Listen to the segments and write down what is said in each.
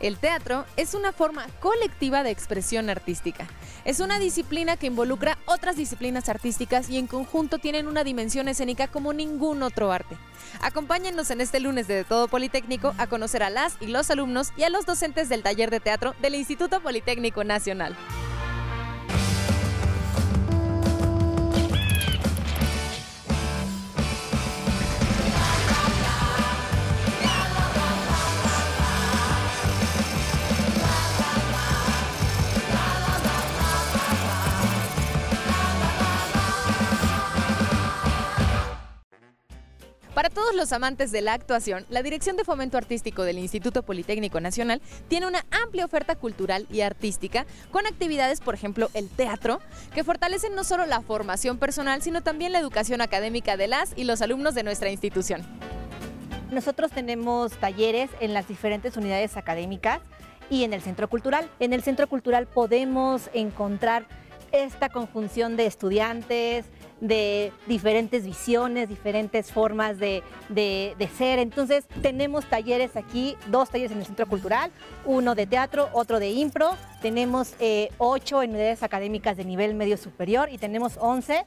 El teatro es una forma colectiva de expresión artística. Es una disciplina que involucra otras disciplinas artísticas y en conjunto tienen una dimensión escénica como ningún otro arte. Acompáñennos en este lunes de Todo Politécnico a conocer a las y los alumnos y a los docentes del taller de teatro del Instituto Politécnico Nacional. Todos los amantes de la actuación, la Dirección de Fomento Artístico del Instituto Politécnico Nacional tiene una amplia oferta cultural y artística con actividades, por ejemplo, el teatro, que fortalecen no solo la formación personal, sino también la educación académica de las y los alumnos de nuestra institución. Nosotros tenemos talleres en las diferentes unidades académicas y en el Centro Cultural. En el Centro Cultural podemos encontrar esta conjunción de estudiantes, de diferentes visiones, diferentes formas de, ser. Entonces tenemos talleres aquí, dos talleres en el Centro Cultural, uno de teatro, otro de impro. Tenemos eh, ocho en unidades académicas de nivel medio superior y tenemos once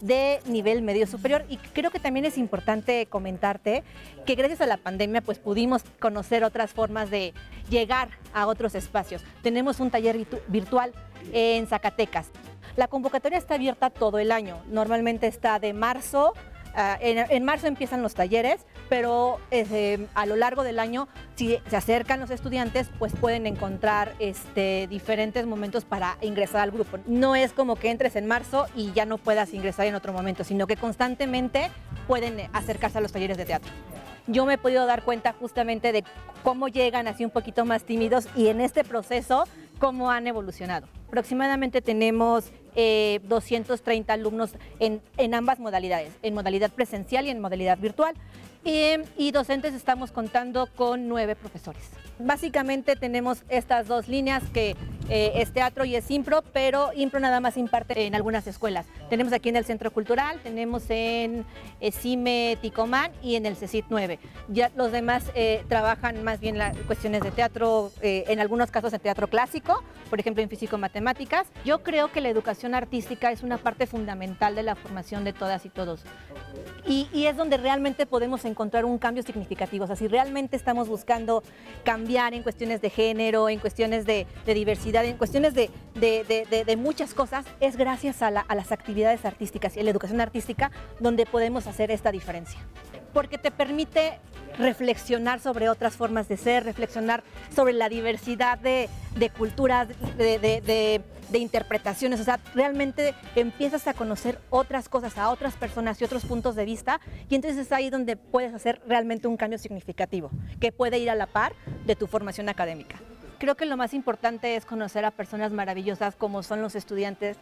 de nivel medio superior y creo que también es importante comentarte que gracias a la pandemia pues pudimos conocer otras formas de llegar a otros espacios. Tenemos un taller virtual en Zacatecas. La convocatoria está abierta todo el año. Normalmente está de marzo. Ah, en, marzo empiezan los talleres, pero este, a lo largo del año, si se acercan los estudiantes, pues pueden encontrar este, diferentes momentos para ingresar al grupo. No es como que entres en marzo y ya no puedas ingresar en otro momento, sino que constantemente pueden acercarse a los talleres de teatro yo me he podido dar cuenta justamente de cómo llegan así un poquito más tímidos y en este proceso cómo han evolucionado. Aproximadamente tenemos 230 eh, alumnos en, en, ambas modalidades, en modalidad presencial y en modalidad virtual. y docentes estamos contando con nueve profesores. Básicamente tenemos estas dos líneas que eh, es teatro y es impro, pero impro nada más imparte en algunas escuelas. Tenemos aquí en el Centro Cultural, tenemos en eh, CIME Ticomán y en el CECIT 9. Ya los demás eh, trabajan más bien las cuestiones de teatro, en algunos casos en teatro clásico, por ejemplo en físico-matemáticas. Yo creo que la educación artística es una parte fundamental de la formación de todas y todos. Y, y es donde realmente podemos encontrar un cambio significativo. O sea, si realmente estamos buscando cambiar en cuestiones de género, en cuestiones de, de diversidad, en cuestiones de, de, muchas cosas, es gracias a, a las actividades artísticas y a la educación artística donde podemos hacer esta diferencia. Porque te permite reflexionar sobre otras formas de ser, reflexionar sobre la diversidad de, culturas, de, interpretaciones. O sea, realmente empiezas a conocer otras cosas, a otras personas y otros puntos de vista. Y entonces es ahí donde puedes hacer realmente un cambio significativo, que puede ir a la par de tu formación académica. Creo que lo más importante es conocer a personas maravillosas como son los estudiantes,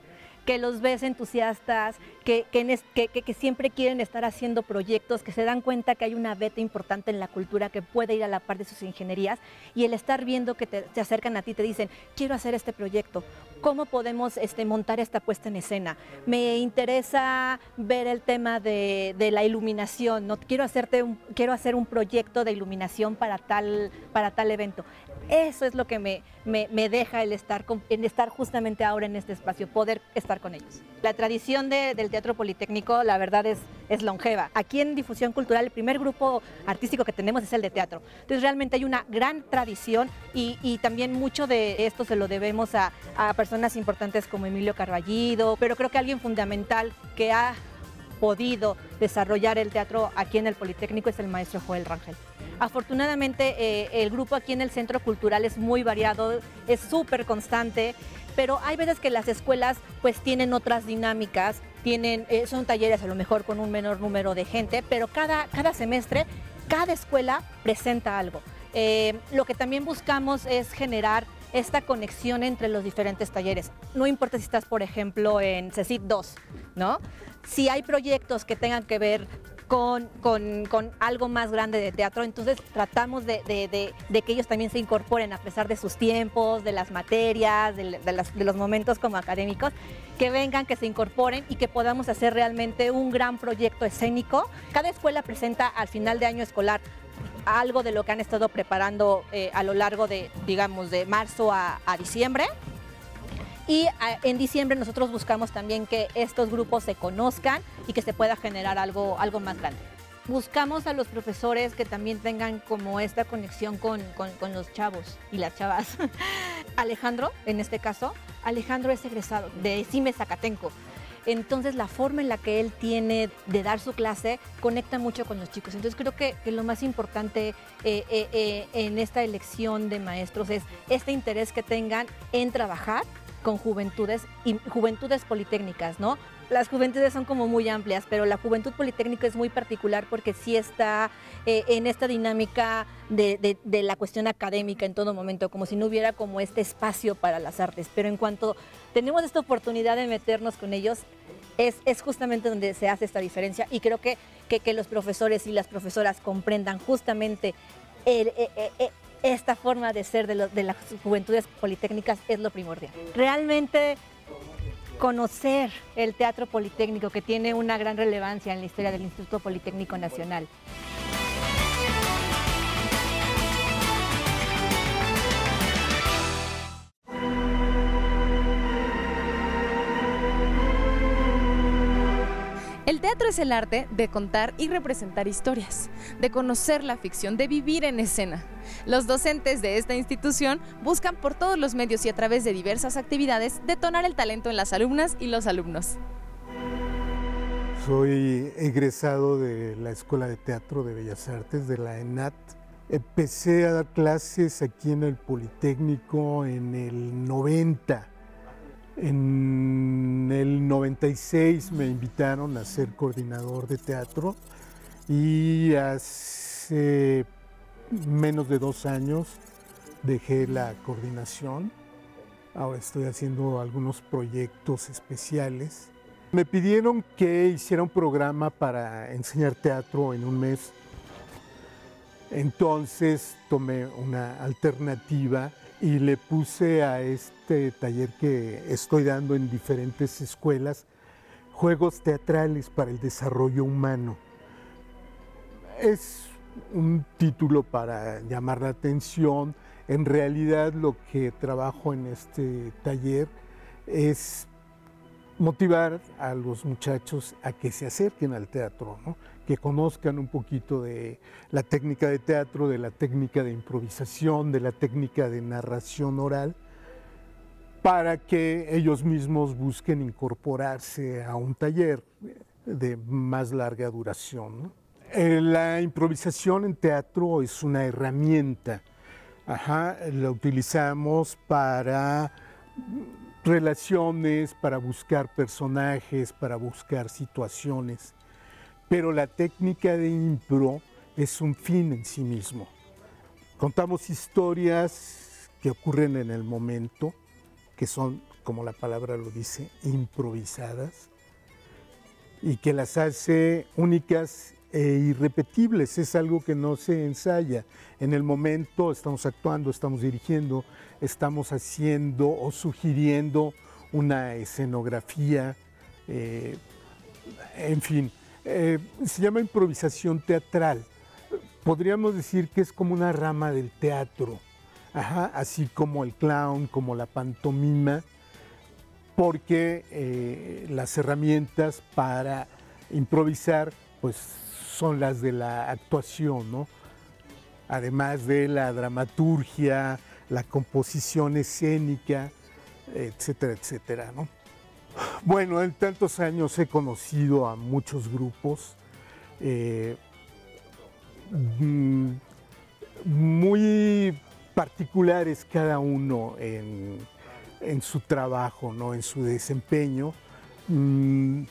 que los ves entusiastas, que, que, siempre quieren estar haciendo proyectos, que se dan cuenta que hay una beta importante en la cultura que puede ir a la par de sus ingenierías y el estar viendo que te, acercan a ti, te dicen, quiero hacer este proyecto, ¿cómo podemos este, montar esta puesta en escena? Me interesa ver el tema de, la iluminación, ¿no? quiero, hacerte quiero hacer un proyecto de iluminación para tal, para tal evento. Eso es lo que me, me, deja el estar, estar justamente ahora en este espacio, poder estar con ellos. La tradición del Teatro Politécnico, la verdad, es, es longeva. Aquí en Difusión Cultural, el primer grupo artístico que tenemos es el de teatro. Entonces, realmente hay una gran tradición y, y también mucho de esto se lo debemos a, a personas importantes como Emilio Carballido, pero creo que alguien fundamental que ha podido desarrollar el teatro aquí en el Politécnico es el maestro Joel Rangel. Afortunadamente eh, el grupo aquí en el Centro Cultural es muy variado, es súper constante, pero hay veces que las escuelas pues tienen otras dinámicas, tienen, eh, son talleres a lo mejor con un menor número de gente, pero cada, cada semestre cada escuela presenta algo. Eh, lo que también buscamos es generar esta conexión entre los diferentes talleres. No importa si estás, por ejemplo, en CECIT 2, ¿no? Si hay proyectos que tengan que ver con, algo más grande de teatro, entonces tratamos de, que ellos también se incorporen a pesar de sus tiempos, de las materias, de, de, los momentos como académicos, que vengan, que se incorporen y que podamos hacer realmente un gran proyecto escénico. Cada escuela presenta al final de año escolar algo de lo que han estado preparando eh, a lo largo de, digamos, de marzo a, diciembre. Y en diciembre nosotros buscamos también que estos grupos se conozcan y que se pueda generar algo, algo más grande. Buscamos a los profesores que también tengan como esta conexión con, con los chavos y las chavas. Alejandro, en este caso, Alejandro es egresado de CIME Zacatenco. Entonces la forma en la que él tiene de dar su clase conecta mucho con los chicos. Entonces creo que, lo más importante eh, eh, eh, en esta elección de maestros es este interés que tengan en trabajar con juventudes y juventudes politécnicas, ¿no? Las juventudes son como muy amplias, pero la juventud politécnica es muy particular porque sí está en esta dinámica de, la cuestión académica en todo momento, como si no hubiera como este espacio para las artes. Pero en cuanto tenemos esta oportunidad de meternos con ellos, es, justamente donde se hace esta diferencia y creo que, que, los profesores y las profesoras comprendan justamente eh, eh, eh, esta forma de ser de, las juventudes politécnicas es lo primordial. Realmente conocer el teatro politécnico que tiene una gran relevancia en la historia del Instituto Politécnico Nacional. El teatro es el arte de contar y representar historias, de conocer la ficción, de vivir en escena. Los docentes de esta institución buscan por todos los medios y a través de diversas actividades detonar el talento en las alumnas y los alumnos. Soy egresado de la Escuela de Teatro de Bellas Artes de la ENAT. Empecé a dar clases aquí en el Politécnico en el 90 en el 96 me invitaron a ser coordinador de teatro y hace menos de dos años dejé la coordinación. Ahora estoy haciendo algunos proyectos especiales. Me pidieron que hiciera un programa para enseñar teatro en un mes. Entonces tomé una alternativa y le puse a este taller que estoy dando en diferentes escuelas juegos teatrales para el desarrollo humano. Es un título para llamar la atención. En realidad lo que trabajo en este taller es motivar a los muchachos a que se acerquen al teatro, que conozcan un poquito de la técnica de teatro, de la técnica de improvisación, de la técnica de narración oral, para que ellos mismos busquen incorporarse a un taller de más larga duración. Eh, la improvisación en teatro es una herramienta, la utilizamos para relaciones, para buscar personajes, para buscar situaciones. Pero la técnica de impro es un fin en sí mismo. Contamos historias que ocurren en el momento, que son, como la palabra lo dice, improvisadas, y que las hace únicas e irrepetibles. Es algo que no se ensaya. En el momento estamos actuando, estamos dirigiendo, estamos haciendo o sugiriendo una escenografía, eh, en fin, eh, se llama improvisación teatral. Podríamos decir que es como una rama del teatro, así como el clown, como la pantomima, porque eh, las herramientas para improvisar pues son las de la actuación, ¿no? Además de la dramaturgia, la composición escénica, etcétera, etcétera, ¿no? Bueno, en tantos años he conocido a muchos grupos eh, mm, muy particulares cada uno en, su trabajo, ¿no? en su desempeño. Mm,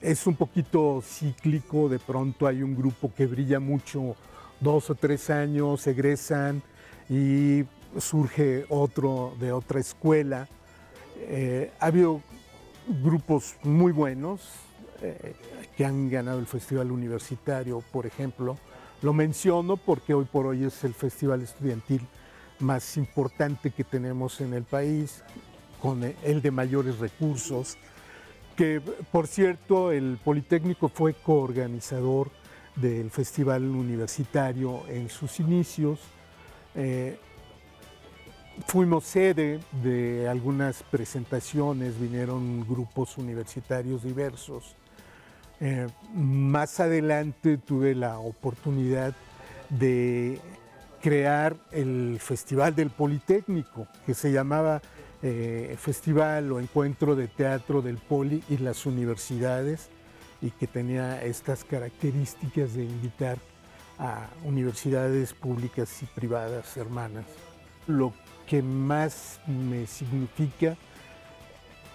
es un poquito cíclico, de pronto hay un grupo que brilla mucho dos o tres años, egresan y surge otro de otra escuela. Eh, ha habido grupos muy buenos eh, que han ganado el Festival Universitario, por ejemplo. Lo menciono porque hoy por hoy es el festival estudiantil más importante que tenemos en el país, con el de mayores recursos que por cierto el Politécnico fue coorganizador del Festival Universitario en sus inicios. Eh, fuimos sede de algunas presentaciones, vinieron grupos universitarios diversos. Eh, más adelante tuve la oportunidad de crear el Festival del Politécnico, que se llamaba eh, Festival o Encuentro de Teatro del Poli y las universidades, y que tenía estas características de invitar a universidades públicas y privadas hermanas. Que más me significa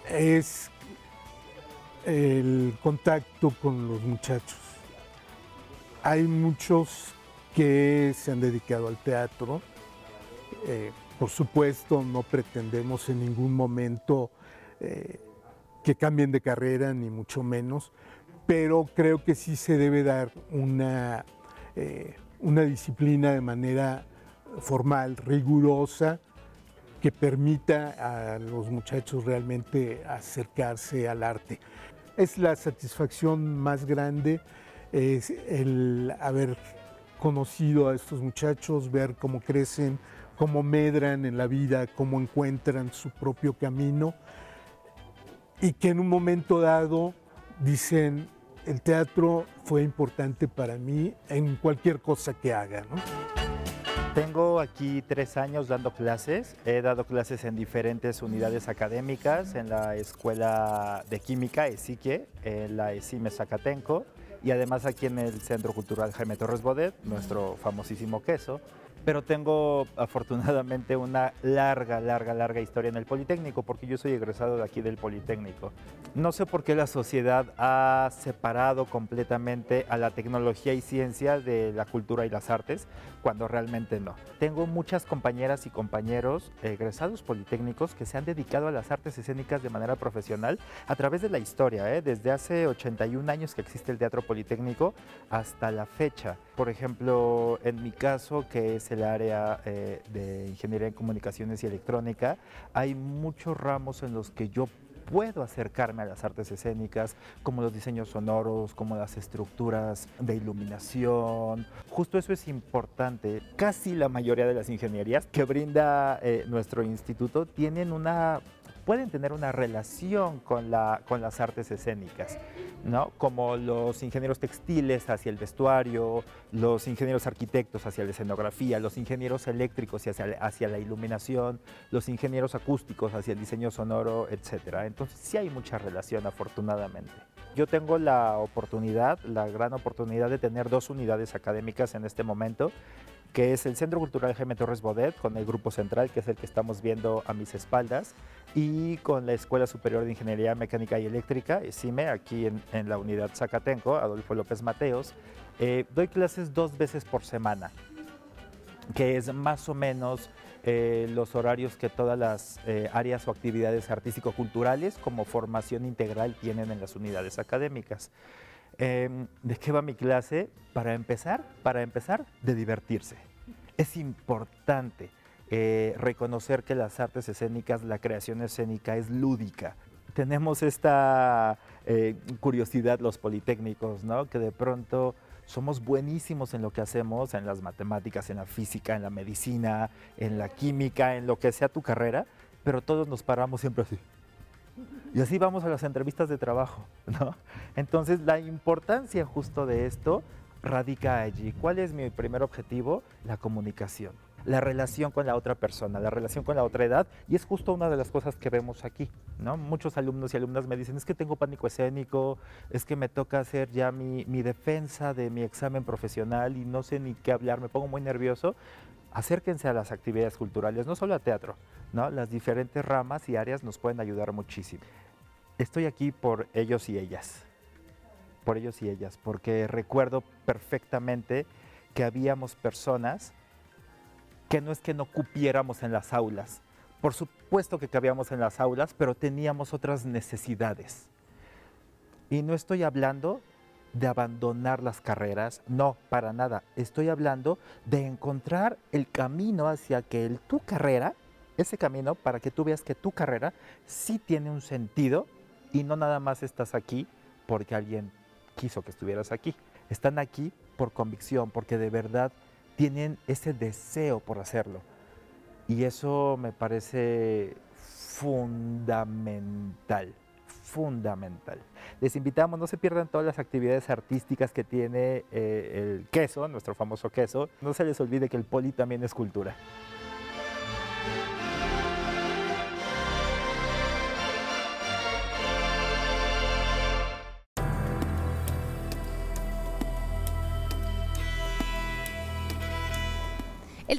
es el contacto con los muchachos. Hay muchos que se han dedicado al teatro. Eh, por supuesto, no pretendemos en ningún momento eh, que cambien de carrera, ni mucho menos, pero creo que sí se debe dar una, eh, una disciplina de manera formal, rigurosa, que permita a los muchachos realmente acercarse al arte. Es la satisfacción más grande, es el haber conocido a estos muchachos, ver cómo crecen, cómo medran en la vida, cómo encuentran su propio camino y que en un momento dado dicen, el teatro fue importante para mí en cualquier cosa que haga. Tengo aquí tres años dando clases. He dado clases en diferentes unidades académicas, en la Escuela de Química, ESIQUE, en la ESIME Zacatenco, y además aquí en el Centro Cultural Jaime Torres Bodet, nuestro famosísimo queso pero tengo afortunadamente una larga, larga, larga historia en el Politécnico, porque yo soy egresado de aquí del Politécnico. No sé por qué la sociedad ha separado completamente a la tecnología y ciencia de la cultura y las artes, cuando realmente no. Tengo muchas compañeras y compañeros egresados politécnicos que se han dedicado a las artes escénicas de manera profesional a través de la historia, ¿eh? desde hace 81 años que existe el Teatro Politécnico hasta la fecha. Por ejemplo, en mi caso, que es el área eh, de ingeniería en comunicaciones y electrónica, hay muchos ramos en los que yo puedo acercarme a las artes escénicas, como los diseños sonoros, como las estructuras de iluminación. Justo eso es importante. Casi la mayoría de las ingenierías que brinda eh, nuestro instituto tienen una pueden tener una relación con, la, con las artes escénicas, ¿no? como los ingenieros textiles hacia el vestuario, los ingenieros arquitectos hacia la escenografía, los ingenieros eléctricos hacia, hacia la iluminación, los ingenieros acústicos hacia el diseño sonoro, etc. Entonces sí hay mucha relación afortunadamente. Yo tengo la oportunidad, la gran oportunidad de tener dos unidades académicas en este momento que es el Centro Cultural Jaime Torres Bodet, con el Grupo Central, que es el que estamos viendo a mis espaldas, y con la Escuela Superior de Ingeniería Mecánica y Eléctrica, CIME, aquí en, la unidad Zacatenco, Adolfo López Mateos. Eh, doy clases dos veces por semana, que es más o menos eh, los horarios que todas las eh, áreas o actividades artístico-culturales como formación integral tienen en las unidades académicas. Em, ¿De qué va mi clase? Para empezar, para empezar, de divertirse. Es importante eh, reconocer que las artes escénicas, la creación escénica es lúdica. Tenemos esta eh, curiosidad los politécnicos, ¿no? Que de pronto somos buenísimos en lo que hacemos, en las matemáticas, en la física, en la medicina, en la química, en lo que sea tu carrera, pero todos nos paramos siempre así. Y así vamos a las entrevistas de trabajo, ¿no? Entonces, la importancia justo de esto radica allí. ¿Cuál es mi primer objetivo? La comunicación, la relación con la otra persona, la relación con la otra edad, y es justo una de las cosas que vemos aquí, ¿no? Muchos alumnos y alumnas me dicen, es que tengo pánico escénico, es que me toca hacer ya mi, mi defensa de mi examen profesional y no sé ni qué hablar, me pongo muy nervioso. Acérquense a las actividades culturales, no solo a teatro, ¿no? Las diferentes ramas y áreas nos pueden ayudar muchísimo estoy aquí por ellos y ellas, por ellos y ellas, porque recuerdo perfectamente que habíamos personas que no es que no cupiéramos en las aulas, por supuesto que cabíamos en las aulas, pero teníamos otras necesidades. Y no estoy hablando de abandonar las carreras, no, para nada. Estoy hablando de encontrar el camino hacia que tu carrera, ese camino para que tú veas que tu carrera sí tiene un sentido y no nada más estás aquí porque alguien quiso que estuvieras aquí. Están aquí por convicción, porque de verdad tienen ese deseo por hacerlo. Y eso me parece fundamental, fundamental. Les invitamos, no se pierdan todas las actividades artísticas que tiene eh, el queso, nuestro famoso queso. No se les olvide que el poli también es cultura.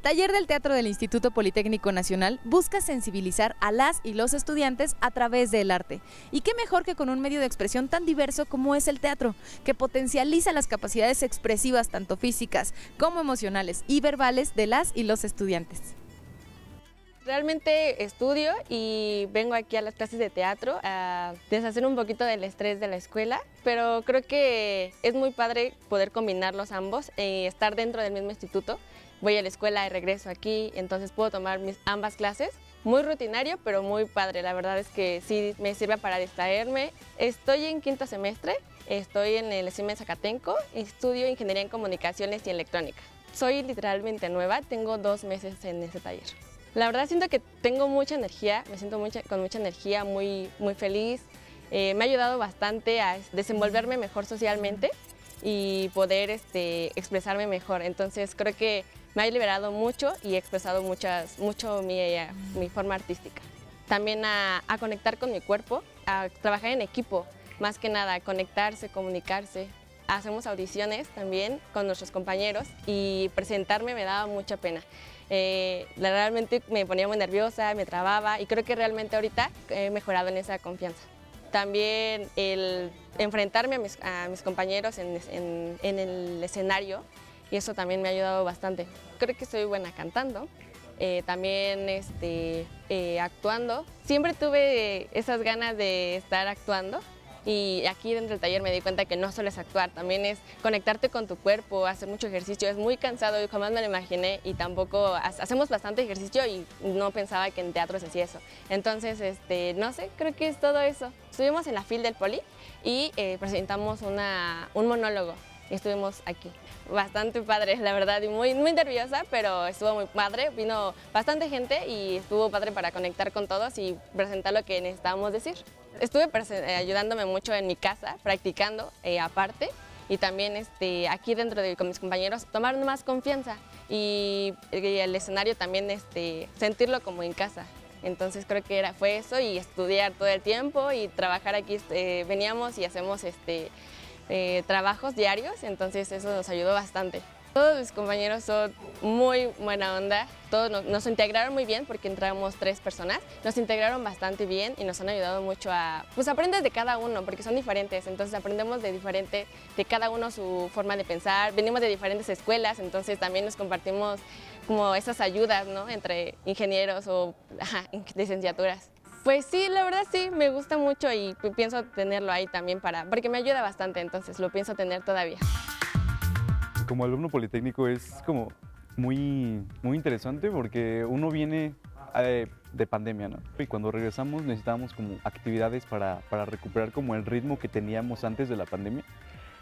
Taller del teatro del Instituto Politécnico Nacional busca sensibilizar a las y los estudiantes a través del arte. Y qué mejor que con un medio de expresión tan diverso como es el teatro, que potencializa las capacidades expresivas tanto físicas como emocionales y verbales de las y los estudiantes. Realmente estudio y vengo aquí a las clases de teatro a deshacer un poquito del estrés de la escuela, pero creo que es muy padre poder combinarlos ambos y estar dentro del mismo instituto voy a la escuela y regreso aquí, entonces puedo tomar mis ambas clases. Muy rutinario, pero muy padre. La verdad es que sí me sirve para distraerme. Estoy en quinto semestre, estoy en el CIME Zacatenco, estudio Ingeniería en Comunicaciones y Electrónica. Soy literalmente nueva, tengo dos meses en ese taller. La verdad siento que tengo mucha energía, me siento mucha, con mucha energía, muy, muy feliz. Eh, me ha ayudado bastante a desenvolverme mejor socialmente y poder este, expresarme mejor. Entonces creo que me ha liberado mucho y he expresado muchas, mucho mi, eh, mi forma artística. También a, a, conectar con mi cuerpo, a trabajar en equipo, más que nada, a conectarse, comunicarse. Hacemos audiciones también con nuestros compañeros y presentarme me daba mucha pena. Eh, realmente me ponía muy nerviosa, me trababa y creo que realmente ahorita he mejorado en esa confianza. También el enfrentarme a mis, a mis compañeros en, en, en el escenario y eso también me ha ayudado bastante. Creo que soy buena cantando, eh, también este, eh, actuando. Siempre tuve esas ganas de estar actuando y aquí dentro del taller me di cuenta que no solo es actuar, también es conectarte con tu cuerpo, hacer mucho ejercicio. Es muy cansado, yo jamás me lo imaginé y tampoco hacemos bastante ejercicio y no pensaba que en teatro se hacía eso. Entonces, este, no sé, creo que es todo eso. Estuvimos en la FIL del Poli y eh, presentamos una, un monólogo estuvimos aquí bastante padre, la verdad, y muy, muy nerviosa, pero estuvo muy padre. Vino bastante gente y estuvo padre para conectar con todos y presentar lo que necesitábamos decir. Estuve eh, ayudándome mucho en mi casa, practicando eh, aparte y también este, aquí dentro de con mis compañeros tomar más confianza y, el escenario también este, sentirlo como en casa. Entonces creo que era, fue eso y estudiar todo el tiempo y trabajar aquí. Este, veníamos y hacemos este, eh, trabajos diarios, entonces eso nos ayudó bastante. Todos mis compañeros son muy buena onda, todos nos, integraron muy bien porque entramos tres personas, nos integraron bastante bien y nos han ayudado mucho a, pues aprendes de cada uno porque son diferentes, entonces aprendemos de diferente, de cada uno su forma de pensar, venimos de diferentes escuelas, entonces también nos compartimos como esas ayudas, ¿no? Entre ingenieros o licenciaturas. Pues sí, la verdad sí, me gusta mucho y pienso tenerlo ahí también para, porque me ayuda bastante, entonces lo pienso tener todavía. Como alumno politécnico es como muy, muy interesante porque uno viene eh, de pandemia, ¿no? Y cuando regresamos necesitamos como actividades para, para recuperar como el ritmo que teníamos antes de la pandemia.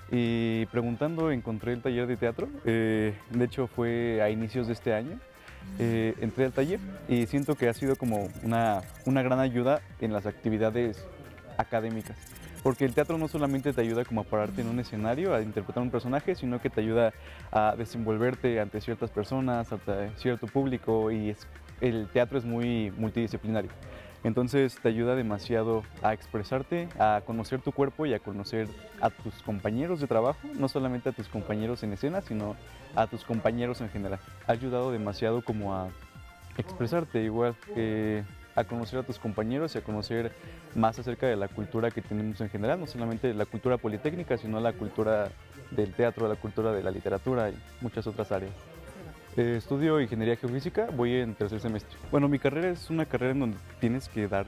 Y preguntando encontré el taller de teatro, eh, de hecho fue a inicios de este año eh, entré al taller y siento que ha sido como una, una gran ayuda en las actividades académicas. Porque el teatro no solamente te ayuda como a pararte en un escenario, a interpretar un personaje, sino que te ayuda a desenvolverte ante ciertas personas, ante cierto público y el teatro es muy multidisciplinario. Entonces te ayuda demasiado a expresarte, a conocer tu cuerpo y a conocer a tus compañeros de trabajo, no solamente a tus compañeros en escena, sino a tus compañeros en general. Ha ayudado demasiado como a expresarte igual, que a conocer a tus compañeros y a conocer más acerca de la cultura que tenemos en general, no solamente la cultura politécnica, sino la cultura del teatro, la cultura de la literatura y muchas otras áreas. Eh, estudio ingeniería geofísica, voy en tercer semestre. Bueno, mi carrera es una carrera en donde tienes que dar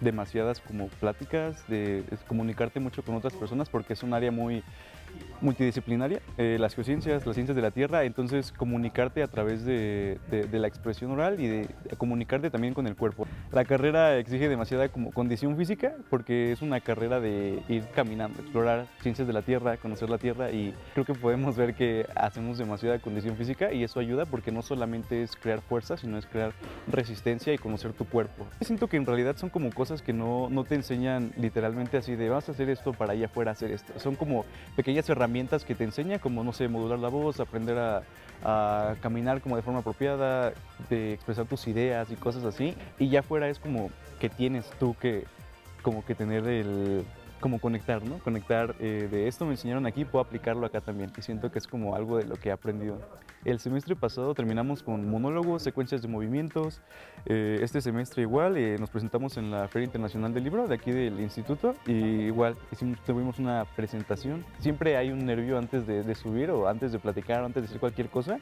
demasiadas como pláticas, de, comunicarte mucho con otras personas porque es un área muy multidisciplinaria, eh, las geociencias, las ciencias de la Tierra, entonces comunicarte a través de, de- de la expresión oral y de comunicarte también con el cuerpo. La carrera exige demasiada como condición física porque es una carrera de ir caminando, explorar ciencias de la Tierra, conocer la Tierra y creo que podemos ver que hacemos demasiada condición física y eso ayuda porque no solamente es crear fuerza, sino es crear resistencia y conocer tu cuerpo. Siento que en realidad son como cosas que no, no te enseñan literalmente así de vas a hacer esto para allá afuera hacer esto. Son como pequeñas herramientas que te enseñan como, no sé, modular la voz, aprender a, a caminar como de forma apropiada, de expresar tus ideas y cosas así. Y ya afuera es como que tienes tú que como que tener el como conectar, ¿no? Conectar eh, de esto me enseñaron aquí, puedo aplicarlo acá también. Y siento que es como algo de lo que he aprendido. El semestre pasado terminamos con monólogos, secuencias de movimientos. Eh, este semestre igual eh, nos presentamos en la Feria Internacional del Libro de aquí del instituto y igual hicimos, tuvimos una presentación. Siempre hay un nervio antes de, de subir o antes de platicar o antes de hacer cualquier cosa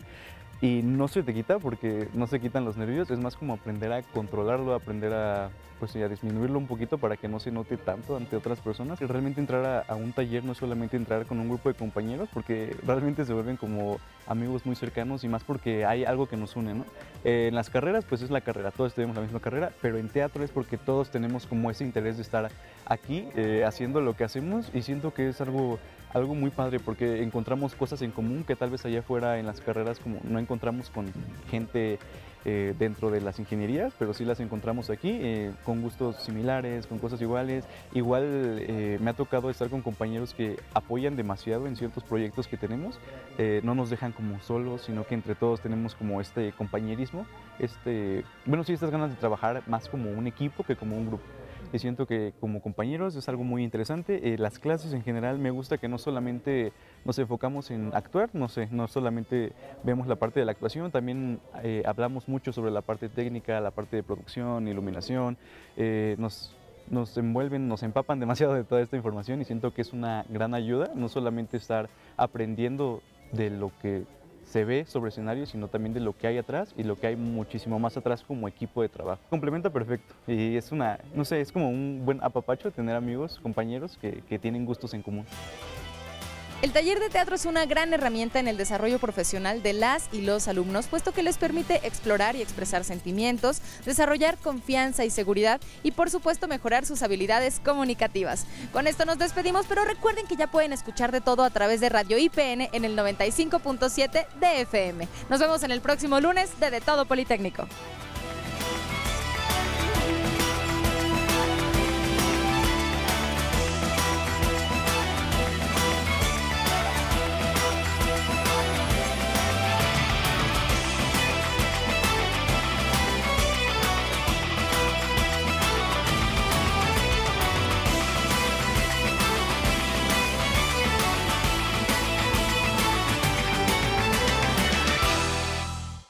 y no se te quita porque no se quitan los nervios, es más como aprender a controlarlo, aprender a, pues, a disminuirlo un poquito para que no se note tanto ante otras personas. Y realmente entrar a, a un taller no es solamente entrar con un grupo de compañeros, porque realmente se vuelven como amigos muy cercanos y más porque hay algo que nos une, ¿no? Eh, en las carreras, pues es la carrera, todos tenemos la misma carrera, pero en teatro es porque todos tenemos como ese interés de estar aquí eh, haciendo lo que hacemos y siento que es algo algo muy padre porque encontramos cosas en común que tal vez allá afuera en las carreras como no encontramos con gente eh, dentro de las ingenierías, pero sí las encontramos aquí eh, con gustos similares, con cosas iguales. Igual eh, me ha tocado estar con compañeros que apoyan demasiado en ciertos proyectos que tenemos, no nos dejan como solos, sino que entre todos tenemos como este compañerismo, este, bueno, sí, estas ganas de trabajar más como un equipo que como un grupo y siento que como compañeros es algo muy interesante. Eh, las clases en general me gusta que no solamente nos enfocamos en actuar, no sé, no solamente vemos la parte de la actuación, también eh, hablamos mucho sobre la parte técnica, la parte de producción, iluminación, eh, nos nos envuelven, nos empapan demasiado de toda esta información y siento que es una gran ayuda, no solamente estar aprendiendo de lo que se ve sobre escenario, sino también de lo que hay atrás y lo que hay muchísimo más atrás como equipo de trabajo. Complementa perfecto y es una, no sé, es como un buen apapacho tener amigos, compañeros que, que tienen gustos en común. El taller de teatro es una gran herramienta en el desarrollo profesional de las y los alumnos, puesto que les permite explorar y expresar sentimientos, desarrollar confianza y seguridad y por supuesto mejorar sus habilidades comunicativas. Con esto nos despedimos, pero recuerden que ya pueden escuchar de todo a través de Radio IPN en el 95.7 de FM. Nos vemos en el próximo lunes de De Todo Politécnico.